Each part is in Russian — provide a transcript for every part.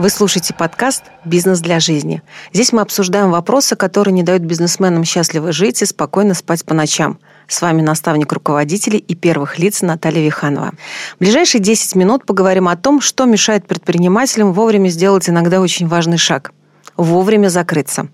Вы слушаете подкаст «Бизнес для жизни». Здесь мы обсуждаем вопросы, которые не дают бизнесменам счастливо жить и спокойно спать по ночам. С вами наставник руководителей и первых лиц Наталья Виханова. В ближайшие 10 минут поговорим о том, что мешает предпринимателям вовремя сделать иногда очень важный шаг – вовремя закрыться.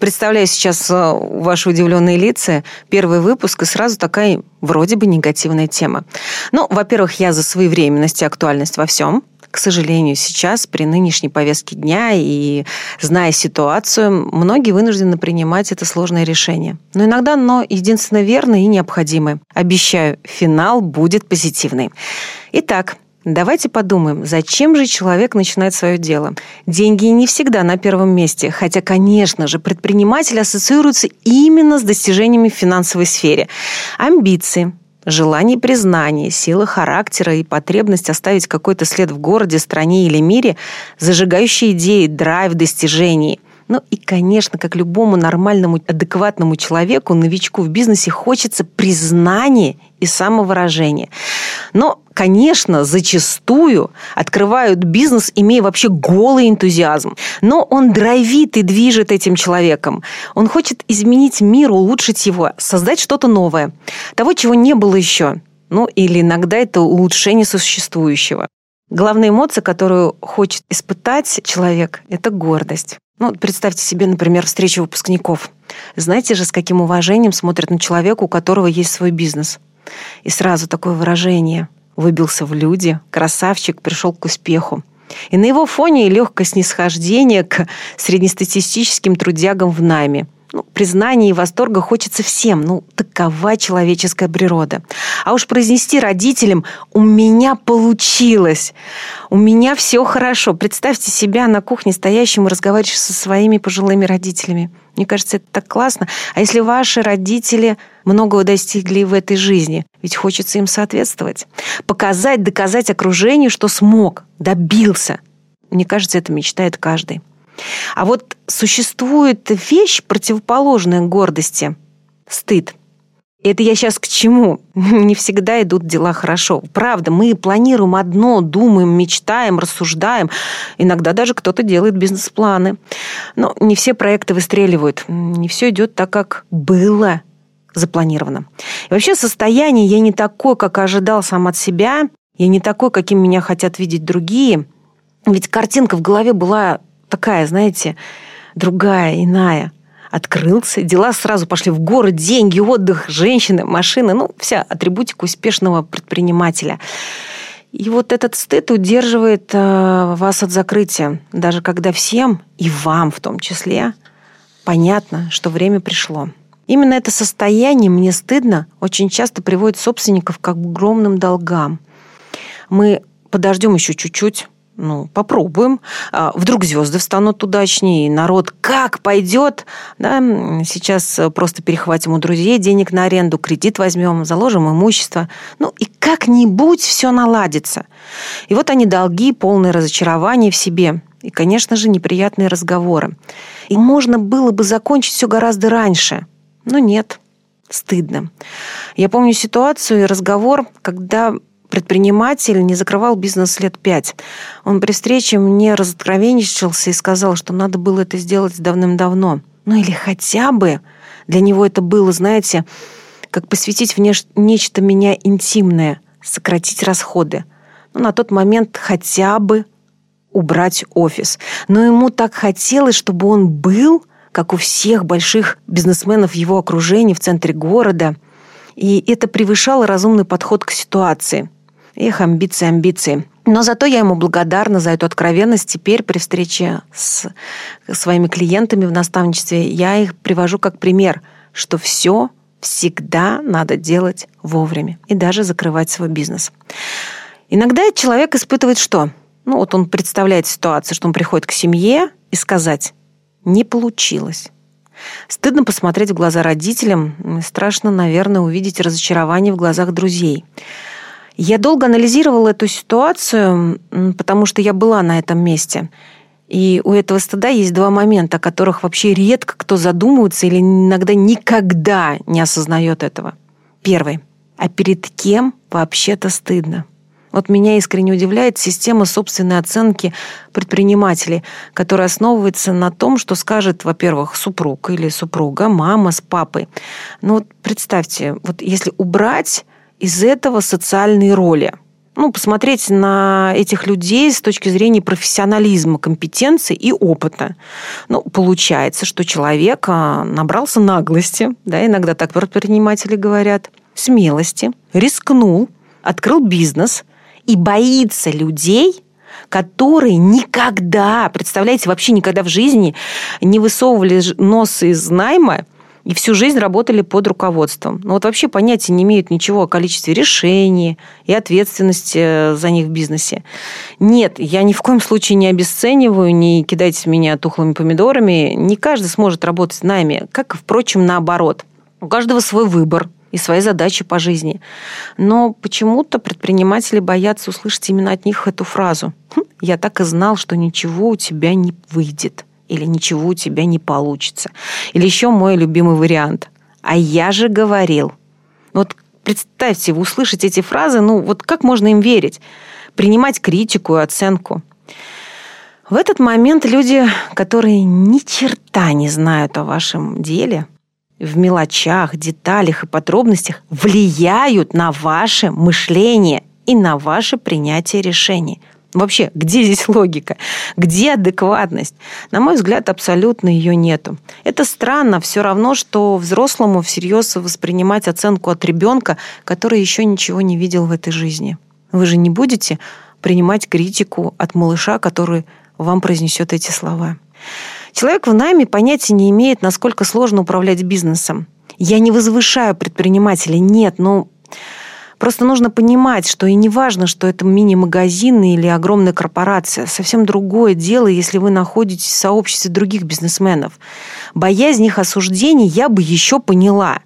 Представляю сейчас э, ваши удивленные лица. Первый выпуск и сразу такая вроде бы негативная тема. Ну, во-первых, я за своевременность и актуальность во всем к сожалению, сейчас при нынешней повестке дня и зная ситуацию, многие вынуждены принимать это сложное решение. Но иногда оно единственно верное и необходимое. Обещаю, финал будет позитивный. Итак, Давайте подумаем, зачем же человек начинает свое дело? Деньги не всегда на первом месте, хотя, конечно же, предприниматель ассоциируется именно с достижениями в финансовой сфере. Амбиции, Желание признания, сила характера и потребность оставить какой-то след в городе, стране или мире, зажигающие идеи, драйв достижений – ну и, конечно, как любому нормальному, адекватному человеку, новичку в бизнесе хочется признания и самовыражения. Но, конечно, зачастую открывают бизнес, имея вообще голый энтузиазм. Но он драйвит и движет этим человеком. Он хочет изменить мир, улучшить его, создать что-то новое. Того, чего не было еще. Ну, или иногда это улучшение существующего. Главная эмоция, которую хочет испытать человек, это гордость. Ну, представьте себе, например, встречу выпускников. Знаете же, с каким уважением смотрят на человека, у которого есть свой бизнес. И сразу такое выражение. Выбился в люди, красавчик, пришел к успеху. И на его фоне легкое снисхождение к среднестатистическим трудягам в найме – ну, признания и восторга хочется всем. Ну, такова человеческая природа. А уж произнести родителям «у меня получилось», «у меня все хорошо». Представьте себя на кухне стоящим и разговариваешь со своими пожилыми родителями. Мне кажется, это так классно. А если ваши родители многого достигли в этой жизни, ведь хочется им соответствовать. Показать, доказать окружению, что смог, добился. Мне кажется, это мечтает каждый. А вот существует вещь, противоположная гордости – стыд. Это я сейчас к чему? Не всегда идут дела хорошо. Правда, мы планируем одно, думаем, мечтаем, рассуждаем. Иногда даже кто-то делает бизнес-планы. Но не все проекты выстреливают. Не все идет так, как было запланировано. И вообще состояние я не такой, как ожидал сам от себя. Я не такой, каким меня хотят видеть другие. Ведь картинка в голове была такая, знаете, другая, иная. Открылся, дела сразу пошли в город, деньги, отдых, женщины, машины, ну, вся атрибутика успешного предпринимателя. И вот этот стыд удерживает э, вас от закрытия, даже когда всем, и вам в том числе, понятно, что время пришло. Именно это состояние «мне стыдно» очень часто приводит собственников к огромным долгам. Мы подождем еще чуть-чуть, ну, попробуем. А, вдруг звезды встанут удачнее, народ как пойдет. Да? Сейчас просто перехватим у друзей денег на аренду, кредит возьмем, заложим имущество. Ну, и как-нибудь все наладится. И вот они долги, полное разочарование в себе. И, конечно же, неприятные разговоры. И можно было бы закончить все гораздо раньше. Но нет, стыдно. Я помню ситуацию и разговор, когда предприниматель, не закрывал бизнес лет пять. Он при встрече мне разоткровенничался и сказал, что надо было это сделать давным-давно. Ну или хотя бы для него это было, знаете, как посвятить в нечто меня интимное, сократить расходы. Ну, на тот момент хотя бы убрать офис. Но ему так хотелось, чтобы он был, как у всех больших бизнесменов его окружения в центре города. И это превышало разумный подход к ситуации – Эх, амбиции, амбиции. Но зато я ему благодарна за эту откровенность. Теперь при встрече с своими клиентами в наставничестве я их привожу как пример, что все всегда надо делать вовремя и даже закрывать свой бизнес. Иногда человек испытывает что? Ну вот он представляет ситуацию, что он приходит к семье и сказать «не получилось». Стыдно посмотреть в глаза родителям, страшно, наверное, увидеть разочарование в глазах друзей. Я долго анализировала эту ситуацию, потому что я была на этом месте. И у этого стыда есть два момента, о которых вообще редко кто задумывается или иногда никогда не осознает этого. Первый. А перед кем вообще-то стыдно? Вот меня искренне удивляет система собственной оценки предпринимателей, которая основывается на том, что скажет, во-первых, супруг или супруга, мама с папой. Ну вот представьте, вот если убрать из этого социальные роли, ну, посмотреть на этих людей с точки зрения профессионализма, компетенции и опыта. Ну, получается, что человек а, набрался наглости, да, иногда так предприниматели говорят, смелости, рискнул, открыл бизнес и боится людей, которые никогда, представляете, вообще никогда в жизни не высовывали нос из найма и всю жизнь работали под руководством. Ну вот вообще понятия не имеют ничего о количестве решений и ответственности э, за них в бизнесе. Нет, я ни в коем случае не обесцениваю, не кидайте меня тухлыми помидорами. Не каждый сможет работать с нами, как, впрочем, наоборот. У каждого свой выбор – и свои задачи по жизни. Но почему-то предприниматели боятся услышать именно от них эту фразу. «Хм, «Я так и знал, что ничего у тебя не выйдет» или «ничего у тебя не получится». Или еще мой любимый вариант. «А я же говорил». Вот представьте, вы услышите эти фразы, ну вот как можно им верить? Принимать критику и оценку. В этот момент люди, которые ни черта не знают о вашем деле, в мелочах, деталях и подробностях влияют на ваше мышление и на ваше принятие решений. Вообще, где здесь логика? Где адекватность? На мой взгляд, абсолютно ее нету. Это странно, все равно, что взрослому всерьез воспринимать оценку от ребенка, который еще ничего не видел в этой жизни. Вы же не будете принимать критику от малыша, который вам произнесет эти слова. Человек в найме понятия не имеет, насколько сложно управлять бизнесом. Я не возвышаю предпринимателей, нет, но Просто нужно понимать, что и не важно, что это мини-магазин или огромная корпорация. Совсем другое дело, если вы находитесь в сообществе других бизнесменов. Боязнь их осуждений я бы еще поняла.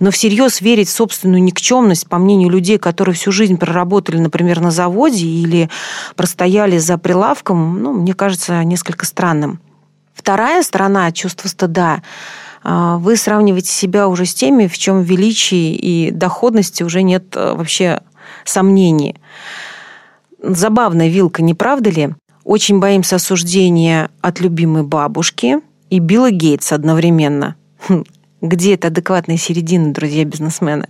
Но всерьез верить в собственную никчемность, по мнению людей, которые всю жизнь проработали, например, на заводе или простояли за прилавком, ну, мне кажется, несколько странным. Вторая сторона чувства стыда вы сравниваете себя уже с теми, в чем величии и доходности уже нет э, вообще сомнений. Забавная вилка, не правда ли? Очень боимся осуждения от любимой бабушки и Билла Гейтса одновременно. Хм, где это адекватная середина, друзья бизнесмены?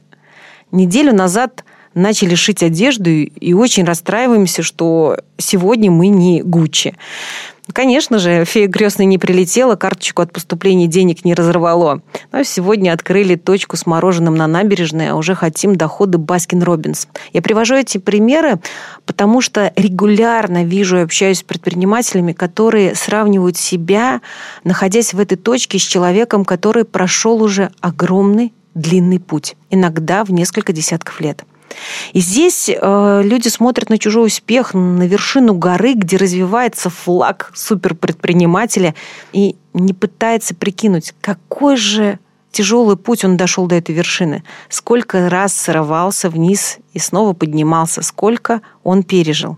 Неделю назад начали шить одежду и очень расстраиваемся, что сегодня мы не Гуччи. Конечно же, фея крестная не прилетела, карточку от поступления денег не разорвало. Но сегодня открыли точку с мороженым на набережной, а уже хотим доходы Baskin Robbins. Я привожу эти примеры, потому что регулярно вижу и общаюсь с предпринимателями, которые сравнивают себя, находясь в этой точке, с человеком, который прошел уже огромный длинный путь, иногда в несколько десятков лет. И здесь э, люди смотрят на чужой успех, на вершину горы, где развивается флаг суперпредпринимателя, и не пытается прикинуть, какой же тяжелый путь он дошел до этой вершины, сколько раз срывался вниз и снова поднимался, сколько он пережил.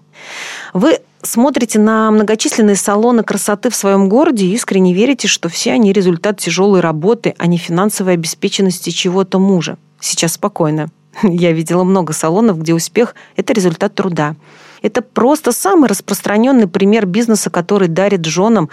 Вы смотрите на многочисленные салоны красоты в своем городе и искренне верите, что все они результат тяжелой работы, а не финансовой обеспеченности чего-то мужа. Сейчас спокойно. Я видела много салонов, где успех – это результат труда. Это просто самый распространенный пример бизнеса, который дарит женам.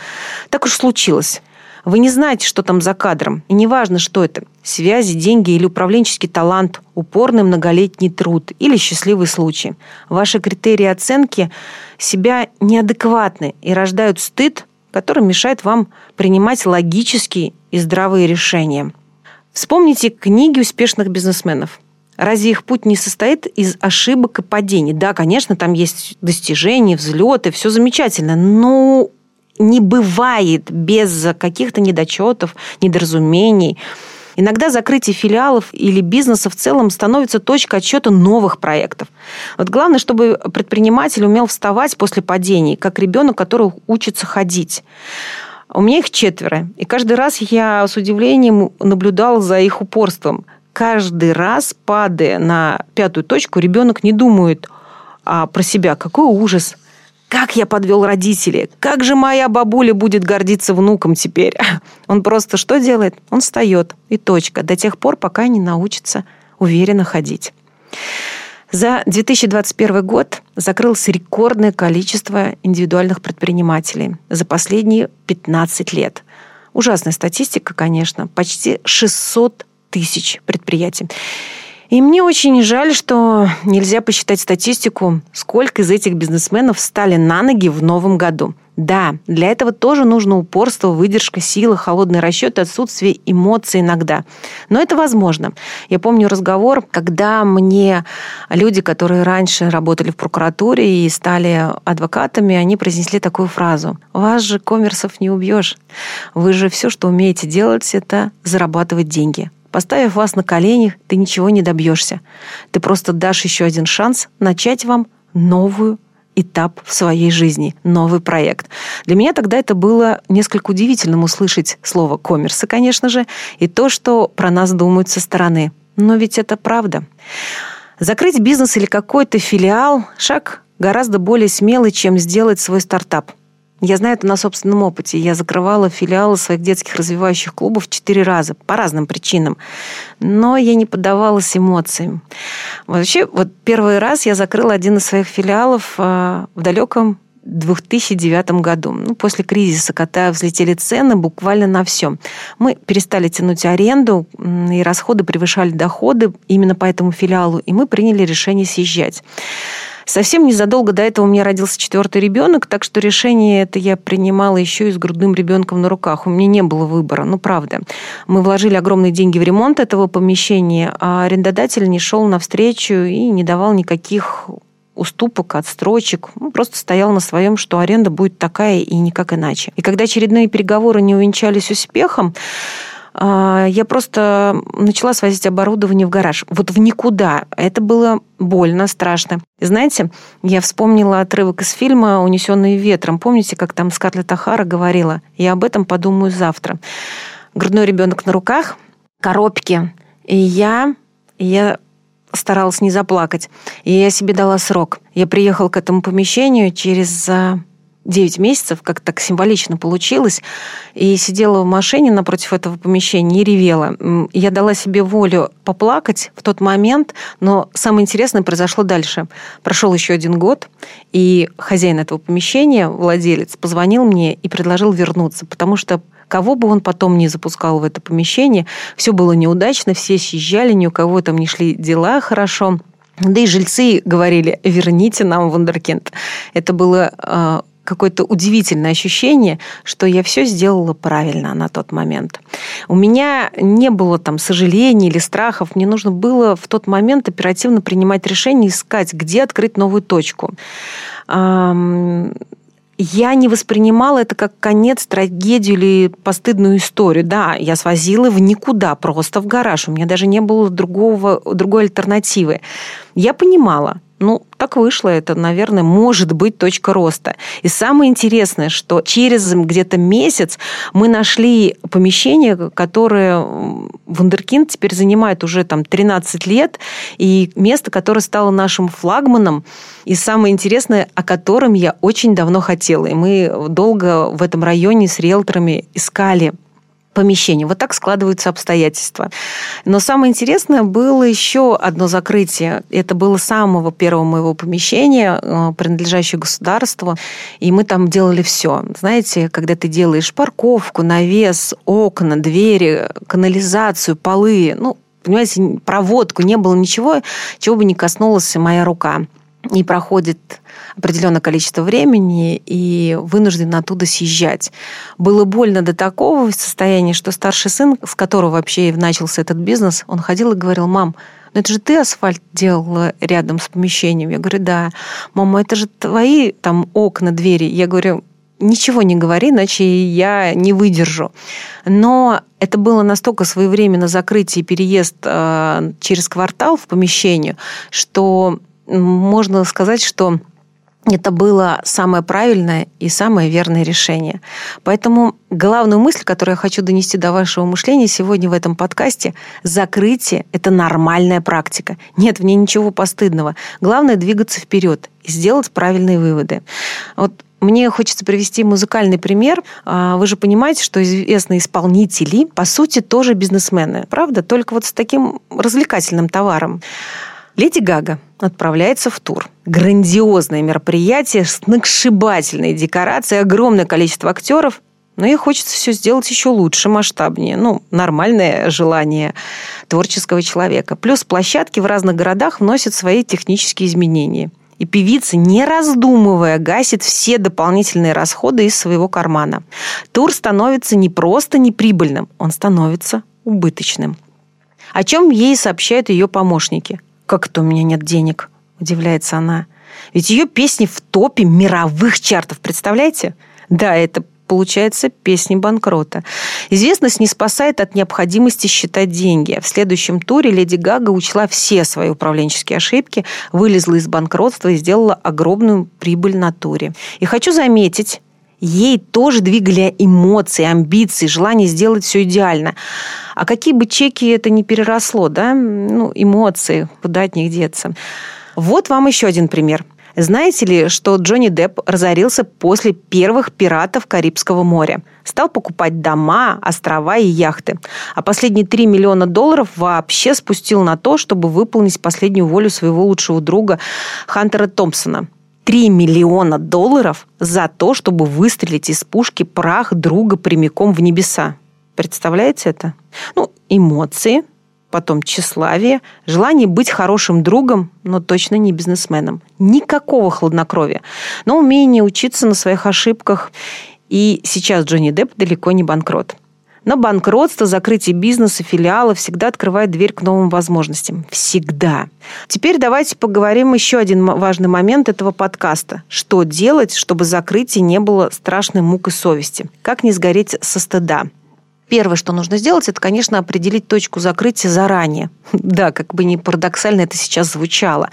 Так уж случилось. Вы не знаете, что там за кадром. И неважно, что это. Связи, деньги или управленческий талант, упорный многолетний труд или счастливый случай. Ваши критерии оценки себя неадекватны и рождают стыд, который мешает вам принимать логические и здравые решения. Вспомните книги успешных бизнесменов. Разве их путь не состоит из ошибок и падений? Да, конечно, там есть достижения, взлеты, все замечательно, но не бывает без каких-то недочетов, недоразумений. Иногда закрытие филиалов или бизнеса в целом становится точкой отсчета новых проектов. Вот главное, чтобы предприниматель умел вставать после падений, как ребенок, который учится ходить. У меня их четверо. И каждый раз я с удивлением наблюдала за их упорством каждый раз, падая на пятую точку, ребенок не думает а, про себя. Какой ужас! Как я подвел родителей? Как же моя бабуля будет гордиться внуком теперь? Он просто что делает? Он встает. И точка. До тех пор, пока не научится уверенно ходить. За 2021 год закрылось рекордное количество индивидуальных предпринимателей за последние 15 лет. Ужасная статистика, конечно. Почти 600 тысяч предприятий. И мне очень жаль, что нельзя посчитать статистику, сколько из этих бизнесменов встали на ноги в новом году. Да, для этого тоже нужно упорство, выдержка, сила, холодный расчет отсутствие эмоций иногда. Но это возможно. Я помню разговор, когда мне люди, которые раньше работали в прокуратуре и стали адвокатами, они произнесли такую фразу. «Вас же коммерсов не убьешь. Вы же все, что умеете делать, это зарабатывать деньги. Поставив вас на колени, ты ничего не добьешься. Ты просто дашь еще один шанс начать вам новую этап в своей жизни, новый проект. Для меня тогда это было несколько удивительным услышать слово «коммерсы», конечно же, и то, что про нас думают со стороны. Но ведь это правда. Закрыть бизнес или какой-то филиал – шаг гораздо более смелый, чем сделать свой стартап – я знаю это на собственном опыте. Я закрывала филиалы своих детских развивающих клубов четыре раза по разным причинам. Но я не поддавалась эмоциям. Вообще, вот первый раз я закрыла один из своих филиалов а, в далеком 2009 году. Ну, после кризиса, когда взлетели цены буквально на все. Мы перестали тянуть аренду, и расходы превышали доходы именно по этому филиалу, и мы приняли решение съезжать. Совсем незадолго до этого у меня родился четвертый ребенок, так что решение это я принимала еще и с грудным ребенком на руках. У меня не было выбора, ну правда. Мы вложили огромные деньги в ремонт этого помещения, а арендодатель не шел навстречу и не давал никаких уступок, отстрочек. Ну, просто стоял на своем, что аренда будет такая и никак иначе. И когда очередные переговоры не увенчались успехом, а, я просто начала свозить оборудование в гараж. Вот в никуда. Это было больно, страшно. И знаете, я вспомнила отрывок из фильма «Унесенные ветром». Помните, как там Скарлетт Ахара говорила? Я об этом подумаю завтра. Грудной ребенок на руках, коробки. И я, и я старалась не заплакать. И я себе дала срок. Я приехала к этому помещению через а, 9 месяцев, как так символично получилось, и сидела в машине напротив этого помещения и ревела. Я дала себе волю поплакать в тот момент, но самое интересное произошло дальше. Прошел еще один год, и хозяин этого помещения, владелец, позвонил мне и предложил вернуться, потому что кого бы он потом не запускал в это помещение, все было неудачно, все съезжали, ни у кого там не шли дела хорошо. Да и жильцы говорили, верните нам вундеркинд. Это было а, какое-то удивительное ощущение, что я все сделала правильно на тот момент. У меня не было там сожалений или страхов. Мне нужно было в тот момент оперативно принимать решение, искать, где открыть новую точку я не воспринимала это как конец, трагедию или постыдную историю. Да, я свозила в никуда, просто в гараж. У меня даже не было другого, другой альтернативы. Я понимала, ну, так вышло, это, наверное, может быть точка роста. И самое интересное, что через где-то месяц мы нашли помещение, которое Вундеркинд теперь занимает уже там 13 лет, и место, которое стало нашим флагманом, и самое интересное, о котором я очень давно хотела. И мы долго в этом районе с риэлторами искали помещению. Вот так складываются обстоятельства. Но самое интересное было еще одно закрытие. Это было самого первого моего помещения, э, принадлежащего государству. И мы там делали все. Знаете, когда ты делаешь парковку, навес, окна, двери, канализацию, полы, ну, понимаете, проводку, не было ничего, чего бы не коснулась моя рука. И проходит определенное количество времени и вынужден оттуда съезжать. Было больно до такого состояния, что старший сын, с которого вообще начался этот бизнес, он ходил и говорил, мам, ну это же ты асфальт делала рядом с помещением. Я говорю, да. Мама, это же твои там окна, двери. Я говорю, ничего не говори, иначе я не выдержу. Но это было настолько своевременно закрытие и переезд э, через квартал в помещение, что можно сказать, что это было самое правильное и самое верное решение. Поэтому главную мысль, которую я хочу донести до вашего мышления сегодня в этом подкасте, закрытие – это нормальная практика. Нет в ней ничего постыдного. Главное – двигаться вперед и сделать правильные выводы. Вот мне хочется привести музыкальный пример. А, вы же понимаете, что известные исполнители, по сути, тоже бизнесмены. Правда? Только вот с таким развлекательным товаром. Леди Гага отправляется в тур. Грандиозное мероприятие, сногсшибательные декорации, огромное количество актеров. Но ей хочется все сделать еще лучше, масштабнее. Ну, нормальное желание творческого человека. Плюс площадки в разных городах вносят свои технические изменения. И певица, не раздумывая, гасит все дополнительные расходы из своего кармана. Тур становится не просто неприбыльным, он становится убыточным. О чем ей сообщают ее помощники. «Как это у меня нет денег?» – удивляется она. «Ведь ее песни в топе мировых чартов, представляете?» Да, это получается песни банкрота. Известность не спасает от необходимости считать деньги. В следующем туре Леди Гага учла все свои управленческие ошибки, вылезла из банкротства и сделала огромную прибыль на туре. И хочу заметить, ей тоже двигали эмоции, амбиции, желание сделать все идеально. А какие бы чеки это не переросло, да, ну, эмоции, куда от них деться. Вот вам еще один пример. Знаете ли, что Джонни Депп разорился после первых пиратов Карибского моря? Стал покупать дома, острова и яхты. А последние 3 миллиона долларов вообще спустил на то, чтобы выполнить последнюю волю своего лучшего друга Хантера Томпсона. 3 миллиона долларов за то, чтобы выстрелить из пушки прах друга прямиком в небеса. Представляете это? Ну, эмоции, потом тщеславие, желание быть хорошим другом, но точно не бизнесменом. Никакого хладнокровия, но умение учиться на своих ошибках. И сейчас Джонни Депп далеко не банкрот. Но банкротство, закрытие бизнеса, филиала всегда открывает дверь к новым возможностям. Всегда. Теперь давайте поговорим еще один важный момент этого подкаста. Что делать, чтобы закрытие не было страшной мукой совести? Как не сгореть со стыда? Первое, что нужно сделать, это, конечно, определить точку закрытия заранее. Да, как бы не парадоксально это сейчас звучало.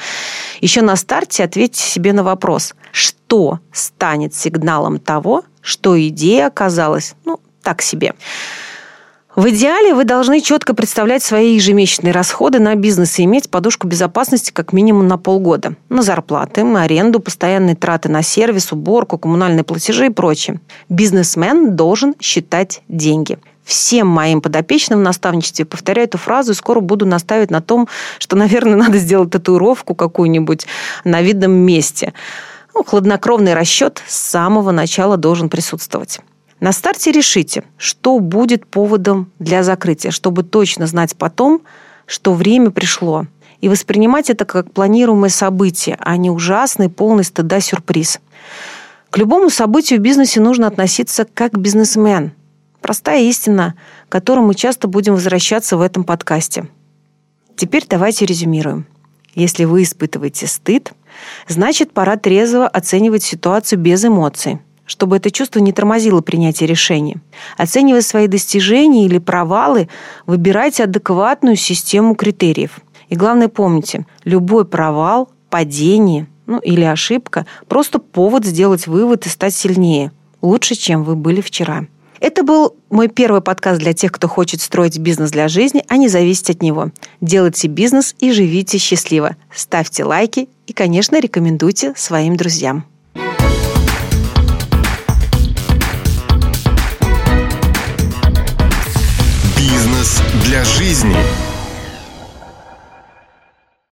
Еще на старте ответьте себе на вопрос, что станет сигналом того, что идея оказалась, ну, так себе. В идеале вы должны четко представлять свои ежемесячные расходы на бизнес и иметь подушку безопасности как минимум на полгода. На зарплаты, на аренду, постоянные траты на сервис, уборку, коммунальные платежи и прочее. Бизнесмен должен считать деньги всем моим подопечным в наставничестве повторяю эту фразу и скоро буду наставить на том, что, наверное, надо сделать татуировку какую-нибудь на видном месте. Ну, хладнокровный расчет с самого начала должен присутствовать. На старте решите, что будет поводом для закрытия, чтобы точно знать потом, что время пришло. И воспринимать это как планируемое событие, а не ужасный, полный стыда сюрприз. К любому событию в бизнесе нужно относиться как бизнесмен. Простая истина, к которой мы часто будем возвращаться в этом подкасте. Теперь давайте резюмируем. Если вы испытываете стыд, значит, пора трезво оценивать ситуацию без эмоций – чтобы это чувство не тормозило принятие решений. Оценивая свои достижения или провалы, выбирайте адекватную систему критериев. И главное помните, любой провал, падение ну, или ошибка – просто повод сделать вывод и стать сильнее, лучше, чем вы были вчера. Это был мой первый подкаст для тех, кто хочет строить бизнес для жизни, а не зависеть от него. Делайте бизнес и живите счастливо. Ставьте лайки и, конечно, рекомендуйте своим друзьям. жизни.